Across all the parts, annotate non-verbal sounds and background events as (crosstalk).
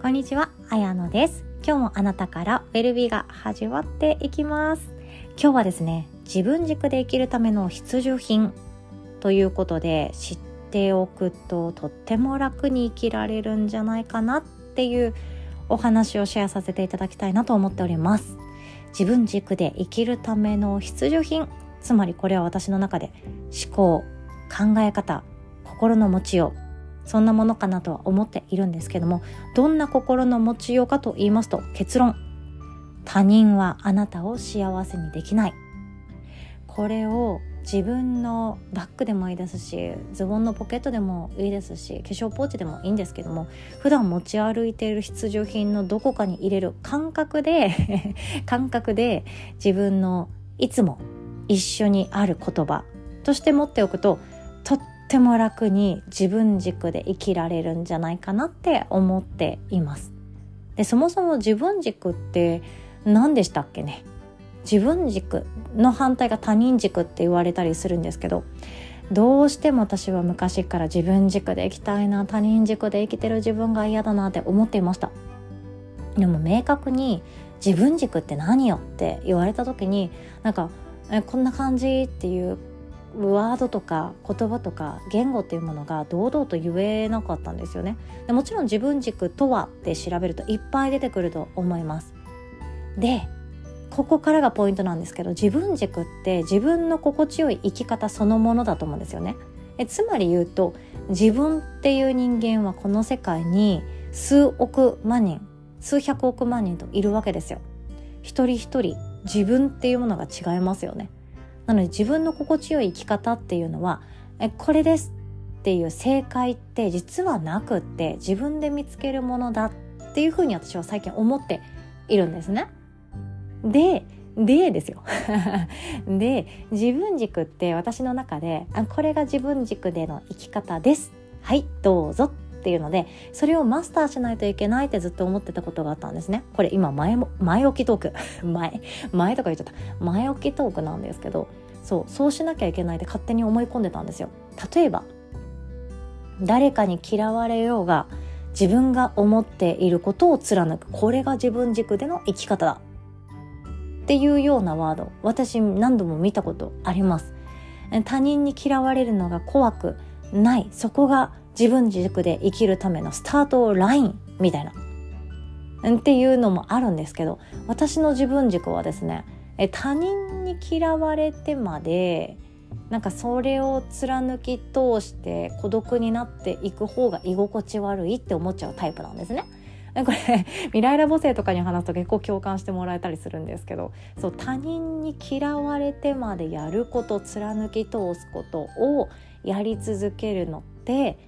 こんにちは、あやのです。今日もあなたからウェルビーが始まっていきます。今日はですね、自分軸で生きるための必需品ということで知っておくととっても楽に生きられるんじゃないかなっていうお話をシェアさせていただきたいなと思っております。自分軸で生きるための必需品、つまりこれは私の中で思考、考え方、心の持ちよう、そんなものかなとは思っているんですけどもどんな心の持ちようかと言いますと結論。他人はあなたを幸せにできない。これを自分のバッグでもいいですしズボンのポケットでもいいですし化粧ポーチでもいいんですけども普段持ち歩いている必需品のどこかに入れる感覚で (laughs) 感覚で自分のいつも一緒にある言葉として持っておくととっても楽に自分軸で生きられるんじゃないかなって思っています。でそもそも自分軸って何でしたっけね？自分軸の反対が他人軸って言われたりするんですけどどうしても私は昔から自分軸で生きたいな他人軸で生きてる自分が嫌だなって思っていました。でも明確に自分軸って何よって言われた時になんかえこんな感じっていうワードとか言葉とか言語っていうものが堂々と言えなかったんですよね。でもちろん自分軸とはって調べるといっぱい出てくると思います。でここからがポイントなんですけど自分軸って自分の心地よい生き方そのものだと思うんですよね。えつまり言うと自分っていう人間はこの世界に数億万人数百億万人といるわけですよ。一人一人自分っていうものが違いますよね。なので自分の心地よい生き方っていうのはえこれですっていう正解って実はなくって自分で見つけるものだっていうふうに私は最近思っているんですね。ででですよ。(laughs) で自分軸って私の中であこれが自分軸での生き方です。はいどうぞっていうのでそれをマスターしないといけないってずっと思ってたことがあったんですね。これ今前も前置きトーク。(laughs) 前前とか言っちゃった。前置きトークなんですけどそうそうしなきゃいけないって勝手に思い込んでたんですよ。例えば誰かに嫌われようが自分が思っていることを貫く。これが自分軸での生き方だ。っていうようなワード。私何度も見たことあります。他人に嫌われるのが怖くない。そこが自分軸で生きるためのスタートラインみたいな。っていうのもあるんですけど私の自分軸はですねえ他人嫌われてまでなんかそれを貫き通して孤独になっていく方が居心地悪いって思っちゃうタイプなんですね。これ未来ラボ生とかに話すと結構共感してもらえたりするんですけどそう他人に嫌われてまでやること貫き通すことをやり続けるのって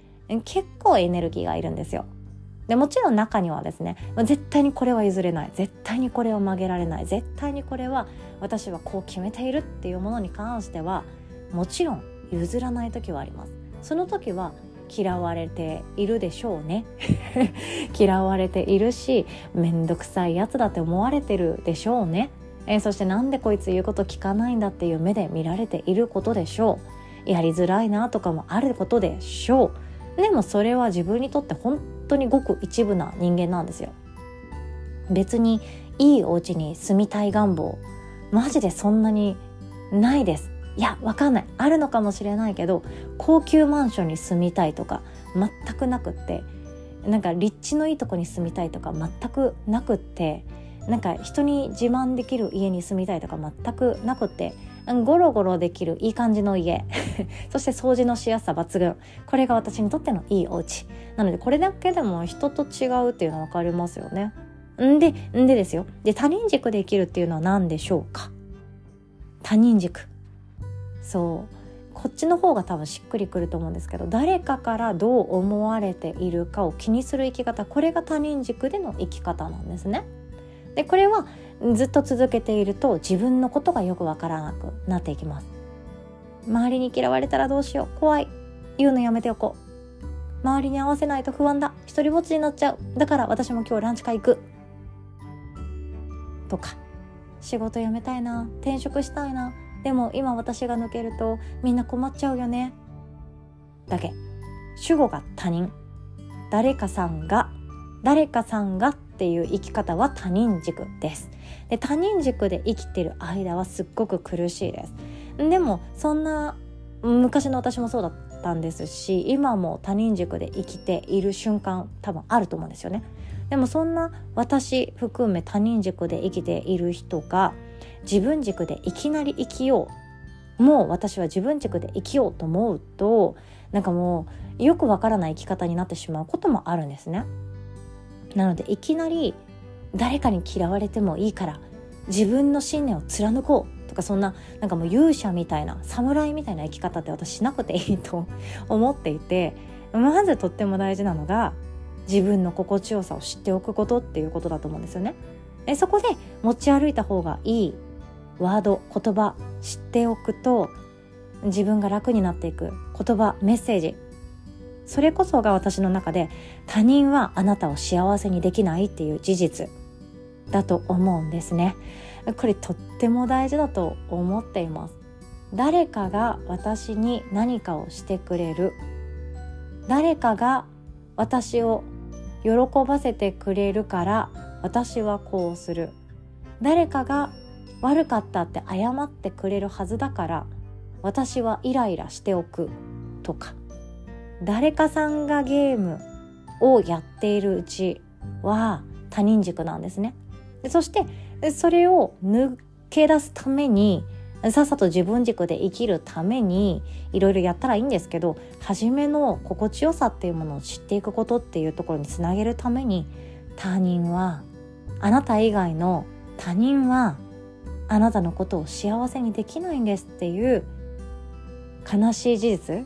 結構エネルギーがいるんですよ。でもちろん中にはですね絶対にこれは譲れない。絶対にこれを曲げられない。絶対にこれは私はこう決めているっていうものに関してはもちろん譲らない時はあります。その時は嫌われているでしょうね。(laughs) 嫌われているし面倒くさいやつだって思われてるでしょうね、えー、そしてなんでこいつ言うこと聞かないんだっていう目で見られていることでしょう。やりづらいなとかもあることでしょう。でもそれは自分にとって本当にごく一部な人間なんですよ。別にいいお家に住みたい願望マジでそんなにないです。いやわかんない。あるのかもしれないけど高級マンションに住みたいとか全くなくってなんか立地のいいとこに住みたいとか全くなくってなんか人に自慢できる家に住みたいとか全くなくってゴロゴロできるいい感じの家。(laughs) そして掃除のしやすさ抜群。これが私にとってのいいお家。なのでこれだけでも人と違うっていうのは分かりますよね。んでんでですよ。で他人軸で生きるっていうのは何でしょうか？他人軸。そう。こっちの方が多分しっくりくると思うんですけど誰かからどう思われているかを気にする生き方これが他人軸での生き方なんですね。でこれはずっと続けていると自分のことがよくわからなくなっていきます。周りに嫌われたらどうしよう。怖い。言うのやめておこう。周りに合わせないと不安だ。一人ぼっちになっちゃう。だから私も今日ランチ会行く。とか。仕事辞めたいな。転職したいな。でも今私が抜けるとみんな困っちゃうよね。だけ。主語が他人。誰かさんが誰かさんがっていう生き方は他人軸です。で他人軸で生きてる間はすっごく苦しいです。でもそんな昔の私もそうだったんですし今も他人軸で生きている瞬間多分あると思うんですよね。でもそんな私含め他人軸で生きている人が自分軸でいきなり生きようもう私は自分軸で生きようと思うとなんかもうよくわからない生き方になってしまうこともあるんですね。なのでいきなり誰かに嫌われてもいいから自分の信念を貫こうとかそんななんかもう勇者みたいな侍みたいな生き方って私しなくていいと思っていて (laughs) まずとっても大事なのが自分の心地よさを知っておくことっていうことだと思うんですよね。でそこで持ち歩いた方がいいワード言葉知っておくと自分が楽になっていく言葉メッセージそれこそが私の中で他人はあなたを幸せにできないっていう事実だと思うんですね。これとっても大事だと思っています。誰かが私に何かをしてくれる。誰かが私を喜ばせてくれるから私はこうする。誰かが悪かったって謝ってくれるはずだから私はイライラしておくとか。誰かさんがゲームをやっているうちは他人軸なんですね。そしてそれを抜け出すためにさっさと自分軸で生きるためにいろいろやったらいいんですけど初めの心地よさっていうものを知っていくことっていうところにつなげるために他人はあなた以外の他人はあなたのことを幸せにできないんですっていう悲しい事実？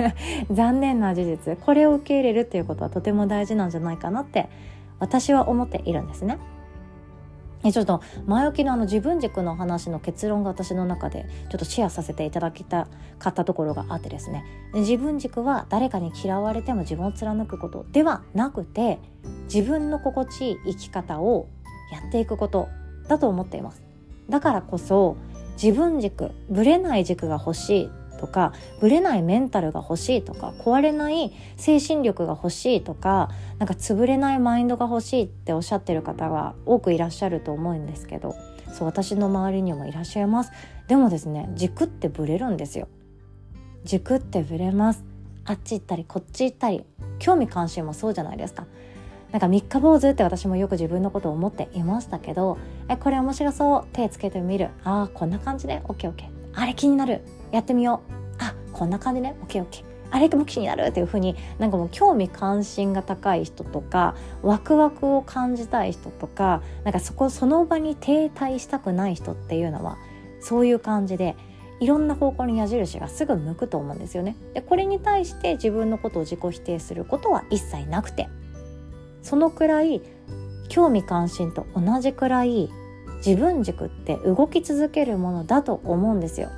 (laughs) 残念な事実？これを受け入れるっていうことはとても大事なんじゃないかなって私は思っているんですね。ちょっと前置きのあの自分軸の話の結論が私の中でちょっとシェアさせていただきたかったところがあってですね。自分軸は誰かに嫌われても自分を貫くことではなくて自分の心地いい生き方をやっていくことだと思っています。だからこそ自分軸ぶれない軸が欲しいとかぶれないメンタルが欲しいとか壊れない精神力が欲しいとかなんか潰れないマインドが欲しいっておっしゃってる方が多くいらっしゃると思うんですけどそう私の周りにもいらっしゃいます。でもですね軸ってぶれるんですよ。軸ってぶれます。あっち行ったりこっち行ったり興味関心もそうじゃないですか。なんか三日坊主って私もよく自分のことを思っていましたけどえこれ面白そう手つけてみる。ああこんな感じで OKOK あれ気になる。やってみようあこんな感じね OKOK あれも気になるっていう風になんかもう興味関心が高い人とかワクワクを感じたい人とかなんかそこその場に停滞したくない人っていうのはそういう感じでいろんな方向に矢印がすぐ向くと思うんですよね。でこれに対して自分のことを自己否定することは一切なくてそのくらい興味関心と同じくらい自分軸って動き続けるものだと思うんですよ。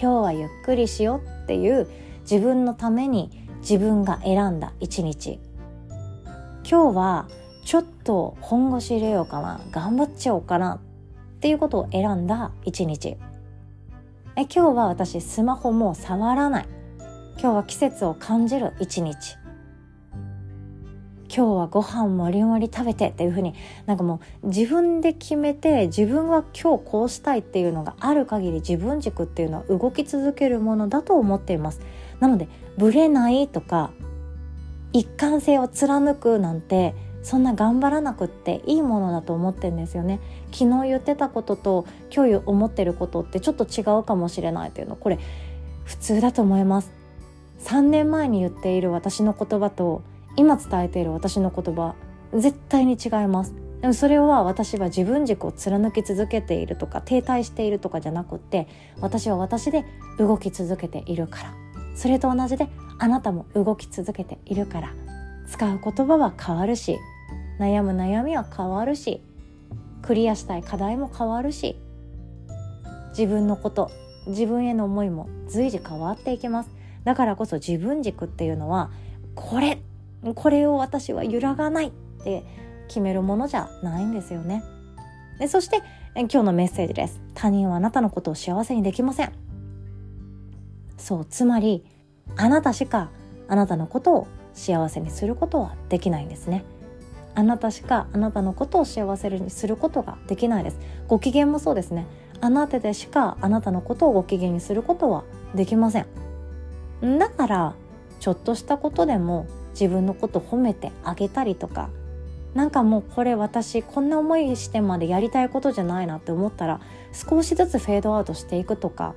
今日はゆっくりしようっていう自分のために自分が選んだ一日。今日はちょっと本腰入れようかな。頑張っちゃおうかなっていうことを選んだ一日。え今日は私スマホも触らない。今日は季節を感じる一日。今日はご飯もりもり食べてっていう風になんかもう自分で決めて自分は今日こうしたいっていうのがある限り自分軸っていうのは動き続けるものだと思っています。なのでブレないとか一貫性を貫くなんてそんな頑張らなくっていいものだと思ってんですよね。昨日言ってたことと今日思ってることってちょっと違うかもしれないというの。これ普通だと思います。3年前に言っている私の言葉と今伝えている私の言葉絶対に違います。でもそれは私は自分軸を貫き続けているとか停滞しているとかじゃなくって私は私で動き続けているから。それと同じであなたも動き続けているから。使う言葉は変わるし悩む悩みは変わるしクリアしたい課題も変わるし自分のこと自分への思いも随時変わっていきます。だからこそ自分軸っていうのはこれこれを私は揺らがないって決めるものじゃないんですよね。でそして今日のメッセージです。他人はあなたのことを幸せにできません。そうつまりあなたしかあなたのことを幸せにすることはできないんですね。あなたしかあなたのことを幸せにすることができないです。ご機嫌もそうですね。あなたでしかあなたのことをご機嫌にすることはできません。だからちょっとしたことでも自分のこと褒めてあげたりとかなんかもうこれ私こんな思いしてまでやりたいことじゃないなって思ったら少しずつフェードアウトしていくとか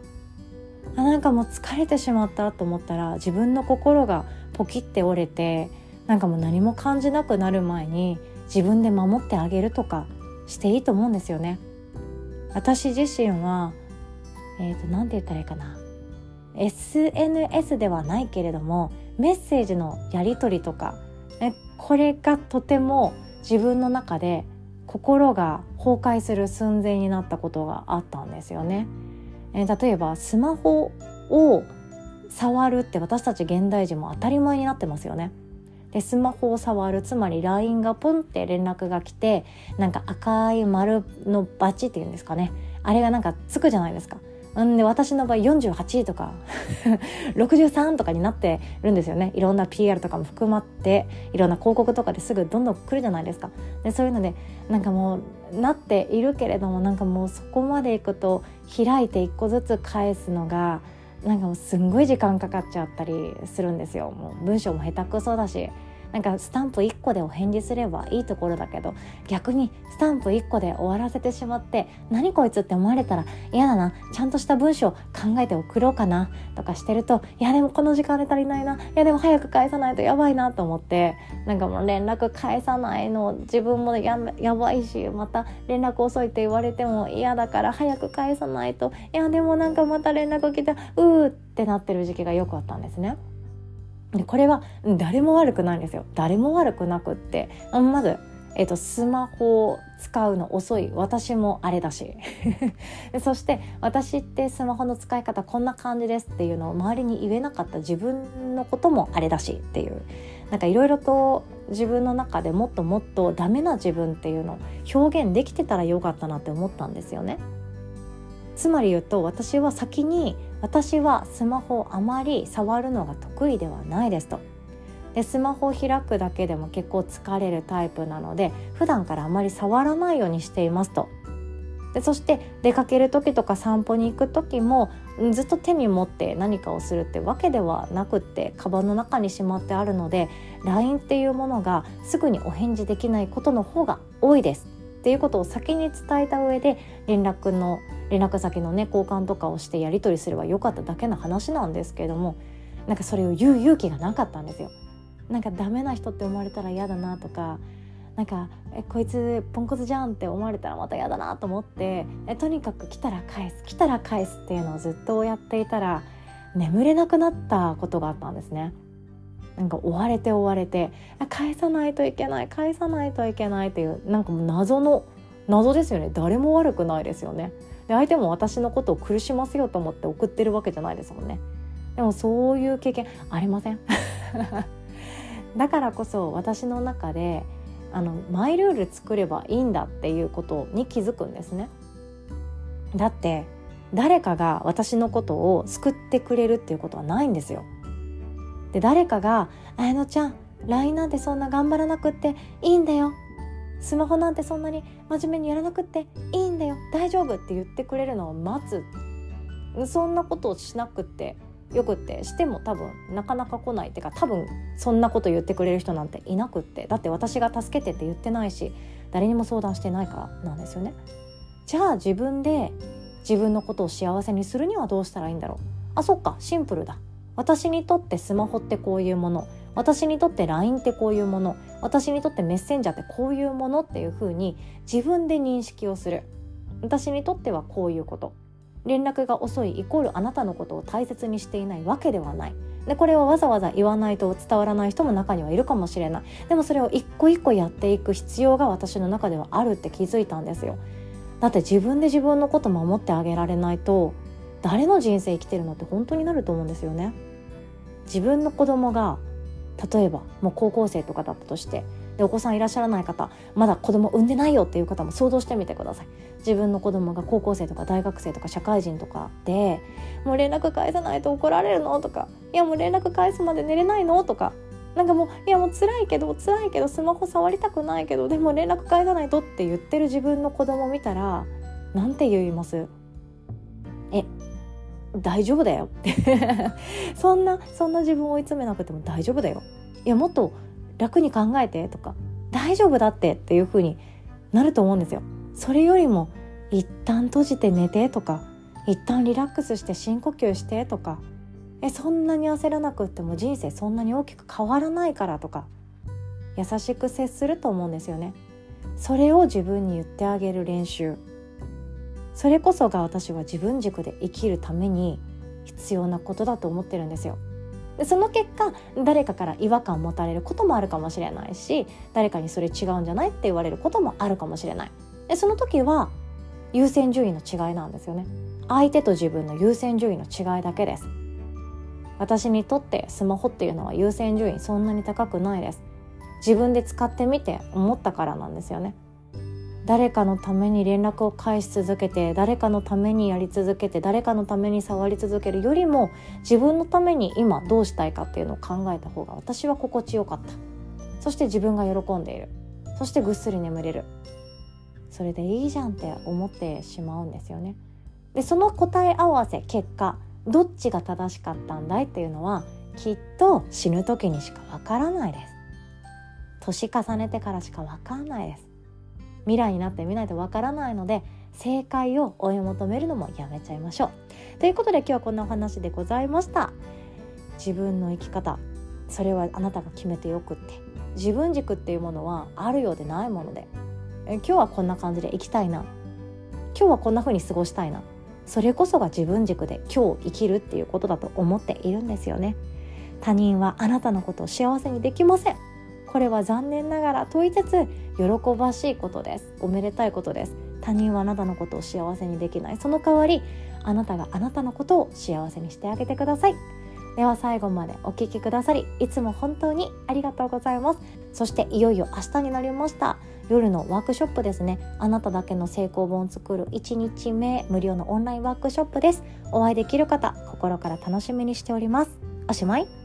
あなんかもう疲れてしまったと思ったら自分の心がポキって折れてなんかもう何も感じなくなる前に自分で守ってあげるとかしていいと思うんですよね。私自身はえっ、ー、と何て言ったらいいかな SNS ではないけれどもメッセージのやり取りとかこれがとても自分の中で心が崩壊する寸前になったことがあったんですよね。え、例えばスマホを触るって私たち現代人も当たり前になってますよね。でスマホを触るつまり LINE がポンって連絡が来てなんか赤い丸のバチっていうんですかねあれがなんかつくじゃないですか。んで私の場合48とか (laughs) 63とかになってるんですよね。いろんな PR とかも含まっていろんな広告とかですぐどんどん来るじゃないですか。でそういうのでなんかもうなっているけれどもなんかもうそこまでいくと開いて一個ずつ返すのがなんかもうすんごい時間かかっちゃったりするんですよ。もう文章も下手くそだし。なんかスタンプ1個でお返事すればいいところだけど逆にスタンプ1個で終わらせてしまって何こいつって思われたら嫌だな。ちゃんとした文章考えて送ろうかな。とかしてるといやでもこの時間で足りないな。いやでも早く返さないとやばいなと思ってなんかもう連絡返さないの。自分もややばいしまた連絡遅いって言われても嫌だから早く返さないと。いやでもなんかまた連絡来てうーってなってる時期がよくあったんですね。でこれは誰も悪くないんですよ。誰も悪くなくって。まず、えーと、スマホを使うの遅い。私もあれだし。(laughs) そして私ってスマホの使い方こんな感じですっていうのを周りに言えなかった。自分のこともあれだし。っていう。なんかいろいろと自分の中でもっともっとダメな自分っていうのを表現できてたらよかったなって思ったんですよね。つまり言うと私は先に私はスマホをあまり触るのが得意ではないですと。でスマホを開くだけでも結構疲れるタイプなので普段からあまり触らないようにしていますと。でそして出かける時とか散歩に行く時もずっと手に持って何かをするってわけではなくってカバンの中にしまってあるので LINE っていうものがすぐにお返事できないことの方が多いですっていうことを先に伝えた上で連絡の連絡先のね交換とかをしてやり取りすればよかっただけの話なんですけれどもなんかそれを言う勇気がなかったんですよ。なんかダメな人って思われたら嫌だなとかなんかえこいつポンコツじゃんって思われたらまた嫌だなと思ってえとにかく来たら返す来たら返すっていうのをずっとやっていたら眠れなくなったことがあったんですね。なんか追われて追われて返さないといけない返さないといけないっていうなんかもう謎の謎ですよね誰も悪くないですよねで相手も私のことを苦しませようと思って送ってるわけじゃないですもんね。でもそういう経験ありません。(laughs) だからこそ私の中であのマイルール作ればいいんだっていうことに気づくんですね。だって誰かが私のことを救ってくれるっていうことはないんですよ。で誰かが「綾乃ちゃん LINE なんてそんな頑張らなくっていいんだよ。スマホなんてそんなに真面目にやらなくっていいんだよ。大丈夫？って言ってくれるのを待つ。そんなことをしなくてよくって。しても多分なかなか来ないってか多分そんなこと言ってくれる人なんていなくって。だって私が助けてって言ってないし誰にも相談してないからなんですよね。じゃあ自分で自分のことを幸せにするにはどうしたらいいんだろう。あそっか。シンプルだ。私にとってスマホってこういうもの。私にとって LINE ってこういうもの。私にとってメッセンジャーってこういうものっていうふうに自分で認識をする。私にとってはこういうこと。連絡が遅いイコールあなたのことを大切にしていないわけではない。でこれをわざわざ言わないと伝わらない人も中にはいるかもしれない。でもそれを一個一個やっていく必要が私の中ではあるって気づいたんですよ。だって自分で自分のこと守ってあげられないと誰の人生生きてるのって本当になると思うんですよね。自分の子供が例えばもう高校生とかだったとしてでお子さんいらっしゃらない方まだ子供産んでないよっていう方も想像してみてください。自分の子供が高校生とか大学生とか社会人とかでもう連絡返さないと怒られるのとかいやもう連絡返すまで寝れないのとかなんかもういやもう辛いけど辛いけどスマホ触りたくないけどでも連絡返さないとって言ってる自分の子供見たらなんて言います？え大丈夫だよって。(laughs) そんなそんな自分を追い詰めなくても大丈夫だよ。いやもっと楽に考えてとか大丈夫だってっていう風になると思うんですよ。それよりも一旦閉じて寝てとか一旦リラックスして深呼吸してとかえそんなに焦らなくっても人生そんなに大きく変わらないからとか優しく接すると思うんですよね。それを自分に言ってあげる練習。それこそが私は自分軸で生きるために必要なことだと思ってるんですよ。でその結果誰かから違和感を持たれることもあるかもしれないし誰かにそれ違うんじゃないって言われることもあるかもしれない。でその時は優先順位の違いなんですよね。相手と自分の優先順位の違いだけです。私にとってスマホっていうのは優先順位そんなに高くないです。自分で使ってみて思ったからなんですよね。誰かのために連絡を返し続けて誰かのためにやり続けて誰かのために触り続けるよりも自分のために今どうしたいかっていうのを考えた方が私は心地よかった。そして自分が喜んでいる。そしてぐっすり眠れる。それでいいじゃんって思ってしまうんですよね。でその答え合わせ結果どっちが正しかったんだいっていうのはきっと死ぬ時にしかわからないです。年重ねてからしかわかんないです。未来になってみないとわからないので正解を追い求めるのもやめちゃいましょう。ということで今日はこんなお話でございました。自分の生き方それはあなたが決めてよくって自分軸っていうものはあるようでないもので今日はこんな感じで生きたいな。今日はこんな風に過ごしたいな。それこそが自分軸で今日生きるっていうことだと思っているんですよね。他人はあなたのことを幸せにできません。これは残念ながら問いつつ喜ばしいことです。おめでたいことです。他人はあなたのことを幸せにできない。その代わりあなたがあなたのことを幸せにしてあげてください。では最後までお聴きくださりいつも本当にありがとうございます。そしていよいよ明日になりました。夜のワークショップですね。あなただけの成功本を作る1日目無料のオンラインワークショップです。お会いできる方心から楽しみにしております。おしまい。